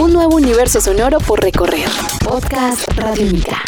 Un nuevo universo sonoro por recorrer. Podcast Radiónica.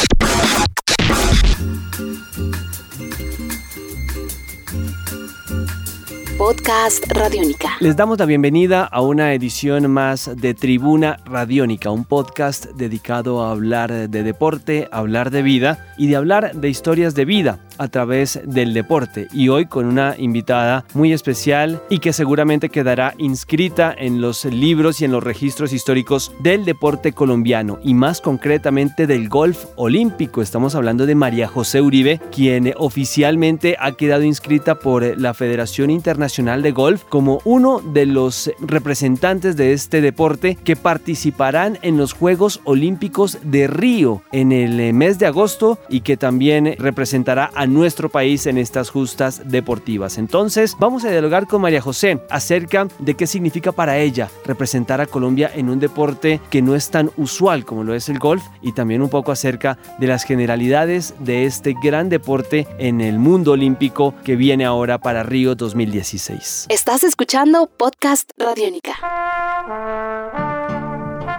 Podcast Radiónica. Les damos la bienvenida a una edición más de Tribuna Radiónica, un podcast dedicado a hablar de deporte, hablar de vida y de hablar de historias de vida a través del deporte y hoy con una invitada muy especial y que seguramente quedará inscrita en los libros y en los registros históricos del deporte colombiano y más concretamente del golf olímpico. Estamos hablando de María José Uribe, quien oficialmente ha quedado inscrita por la Federación Internacional de Golf como uno de los representantes de este deporte que participarán en los Juegos Olímpicos de Río en el mes de agosto y que también representará a nuestro país en estas justas deportivas. Entonces, vamos a dialogar con María José acerca de qué significa para ella representar a Colombia en un deporte que no es tan usual como lo es el golf y también un poco acerca de las generalidades de este gran deporte en el mundo olímpico que viene ahora para Río 2016. Estás escuchando Podcast Radiónica.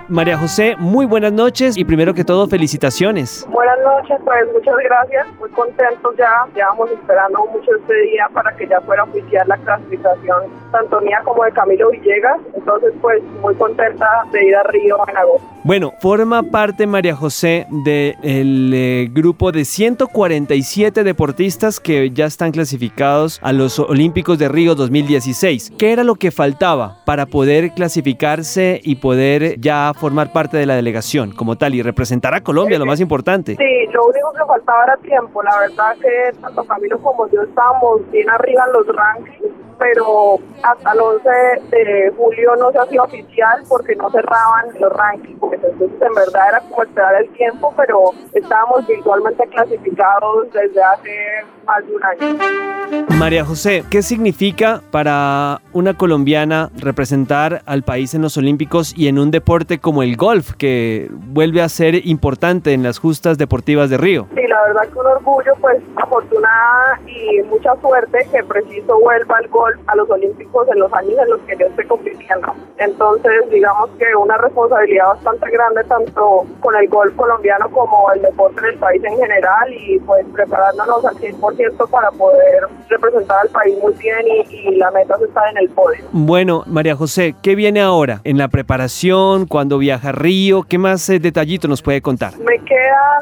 María José, muy buenas noches y primero que todo felicitaciones. Buenas noches, pues muchas gracias, muy contentos ya, llevamos esperando mucho este día para que ya fuera oficial la clasificación tanto mía como de Camilo Villegas, entonces pues muy contenta de ir a Río en agosto. Bueno, forma parte María José del eh, grupo de 147 deportistas que ya están clasificados a los Olímpicos de Río 2016. ¿Qué era lo que faltaba para poder clasificarse y poder ya formar parte de la delegación como tal y representar a Colombia, lo más importante? Sí, lo único que faltaba era tiempo. La verdad que tanto Camilo como yo estábamos bien arriba en los rankings pero hasta el 11 de julio no se hacía oficial porque no cerraban los rankings. Entonces, en verdad era como esperar el tiempo, pero estábamos virtualmente clasificados desde hace más de un año. María José, ¿qué significa para una colombiana representar al país en los Olímpicos y en un deporte como el golf, que vuelve a ser importante en las justas deportivas de Río? Sí, la verdad que un orgullo, pues afortunada y mucha suerte que preciso vuelva el golf a los Olímpicos en los años en los que yo estoy compitiendo. Entonces, digamos que una responsabilidad bastante grande tanto con el golf colombiano como el deporte del país en general y pues preparándonos al 100% para poder representar al país muy bien y, la meta es estar en el podio. Bueno, María José, ¿qué viene ahora? ¿En la preparación? ¿Cuándo viaja a Río? ¿Qué más eh, detallito nos puede contar? Me queda,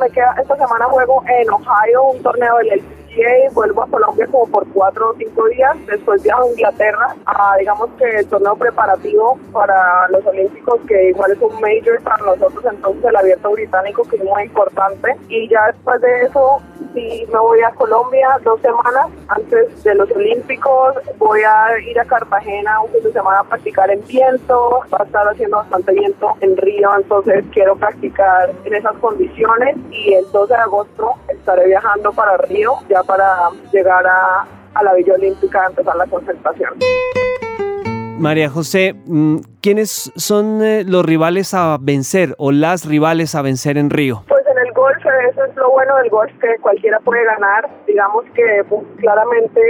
me queda, esta semana juego en Ohio un torneo del y vuelvo a Colombia como por cuatro o cinco días. Después viajo a Inglaterra a, digamos que el torneo preparativo para los Olímpicos, que igual es un major para nosotros, entonces el abierto británico, que es muy importante. Y ya después de eso, sí me voy a Colombia dos semanas antes de los Olímpicos. Voy a ir a Cartagena un fin de semana a practicar en viento. Va a estar haciendo bastante viento en Río, entonces quiero practicar en esas condiciones. Y el 12 de agosto estaré viajando para Río ya para llegar a, la Villa Olímpica a empezar la concentración. María José, mm, ¿quiénes son eh, los rivales a vencer o las rivales a vencer en Río? Pues en el golf, eso es lo bueno del golf, que cualquiera puede ganar. Digamos que pues, claramente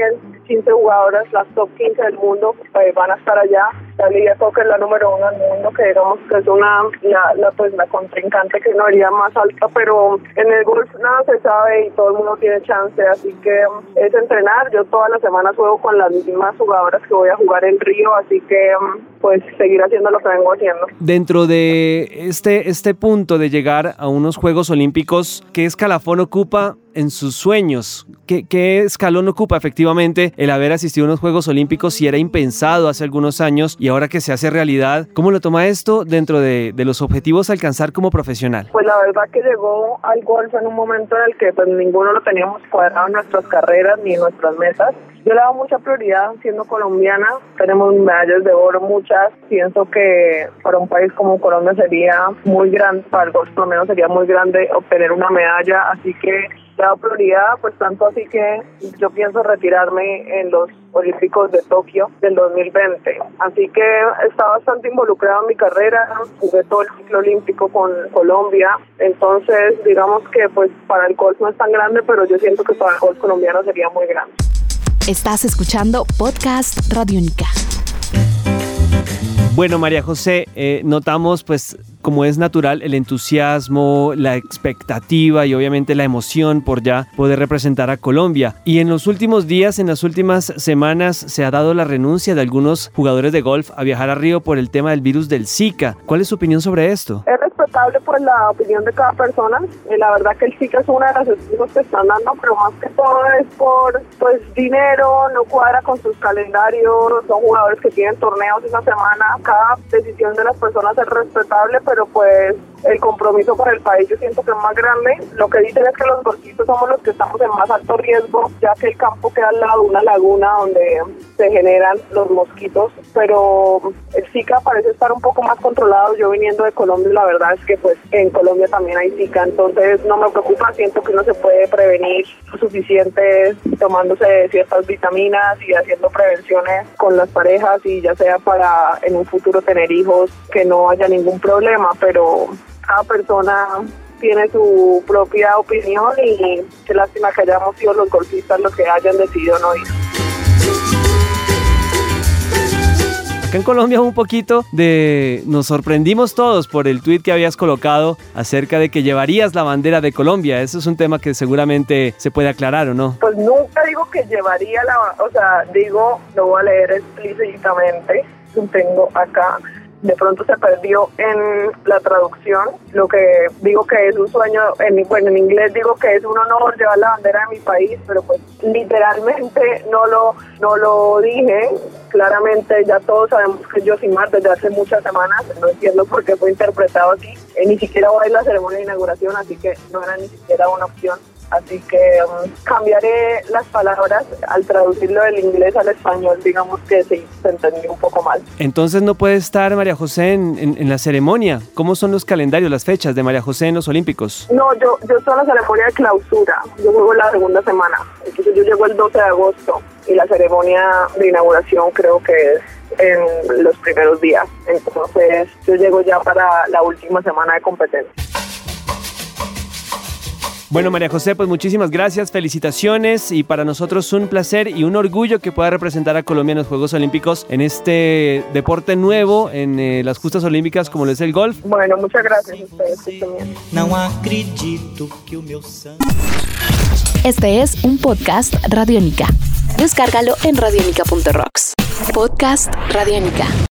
15 jugadoras, las top 15 del mundo, pues, van a estar allá la Liga Coca es la número uno del mundo, que digamos que es una, la, pues la contrincante que no haría más alta, pero en el golf nada se sabe y todo el mundo tiene chance, así que es entrenar. Yo todas las semanas juego con las mismas jugadoras que voy a jugar en Río, así que pues seguir haciendo lo que vengo haciendo. Dentro de este, este punto de llegar a unos Juegos Olímpicos, ¿qué escalafón ocupa en sus sueños? ¿Qué, ¿Qué, escalón ocupa efectivamente el haber asistido a unos Juegos Olímpicos si era impensado hace algunos años ahora que se hace realidad? ¿Cómo lo toma esto dentro de, los objetivos a alcanzar como profesional? Pues la verdad que llegó al golf en un momento en el que pues ninguno lo teníamos cuadrado en nuestras carreras ni en nuestras metas. Yo le doy mucha prioridad siendo colombiana. Tenemos medallas de oro, muchas. Pienso que para un país como Colombia sería muy grande, para el golf por lo menos sería muy grande obtener una medalla. Así que le dado prioridad, pues tanto así que yo pienso retirarme en los Olímpicos de Tokio del 2020. Así que está bastante involucrado en mi carrera, jugué todo el ciclo olímpico con Colombia, entonces digamos que pues para el golf no es tan grande, pero yo siento que para el golf colombiano sería muy grande. Estás escuchando Podcast Radio Única. Bueno, María José, eh, notamos pues como es natural el entusiasmo, la expectativa y obviamente la emoción por ya poder representar a Colombia. Y en los últimos días, en las últimas semanas, se ha dado la renuncia de algunos jugadores de golf a viajar a Río por el tema del virus del Zika. ¿Cuál es su opinión sobre esto? Es respetable por la opinión de cada persona. Eh, la verdad que el Zika es una de las excusas que están dando, pero más que todo es por pues dinero, no cuadra con sus calendarios, son jugadores que tienen torneos esa semana. Cada decisión de las personas es respetable, pero pues el compromiso con el país yo siento que es más grande. Lo que dicen es que los golfistas somos los que estamos en más alto riesgo, ya que el campo queda al lado de una laguna donde se generan los mosquitos, pero el Zika parece estar un poco más controlado. Yo viniendo de Colombia, la verdad que pues en Colombia también hay Zika, entonces no me preocupa, siento que uno se puede prevenir suficiente tomándose ciertas vitaminas y haciendo prevenciones con las parejas y ya sea para en un futuro tener hijos que no haya ningún problema, pero cada persona tiene su propia opinión y qué lástima que hayamos sido los golfistas los que hayan decidido no ir. Acá en Colombia un poquito de... Nos sorprendimos todos por el tweet que habías colocado acerca de que llevarías la bandera de Colombia. Eso es un tema que seguramente se puede aclarar, ¿o no? Pues nunca digo que llevaría la... O sea, digo, lo voy a leer explícitamente. Tengo acá de pronto se perdió en la traducción. Lo que digo que es un sueño, en, bueno, en inglés digo que es un honor llevar la bandera de mi país, pero pues literalmente no lo, no lo dije. Claramente ya todos sabemos que yo sin más desde hace muchas semanas, no entiendo por qué fue interpretado así. Eh, ni siquiera voy a ir la ceremonia de inauguración, así que no era ni siquiera una opción. Así que um, cambiaré las palabras al traducirlo del inglés al español, digamos que sí, se entendió un poco mal. Entonces no puede estar María José en, la ceremonia. ¿Cómo son los calendarios, las fechas de María José en los Olímpicos? No, yo, yo estoy en la ceremonia de clausura. Yo juego la segunda semana. Entonces yo llego el 12 de agosto y la ceremonia de inauguración creo que es en los primeros días. Entonces yo llego ya para la última semana de competencia. Bueno, María José, pues muchísimas gracias, felicitaciones y para nosotros un placer y un orgullo que pueda representar a Colombia en los Juegos Olímpicos en este deporte nuevo, en eh, las justas olímpicas como lo es el golf. Bueno, muchas gracias a ustedes Este es un podcast Radiónica. Descárgalo en radiónica.rocks. Podcast Radiónica.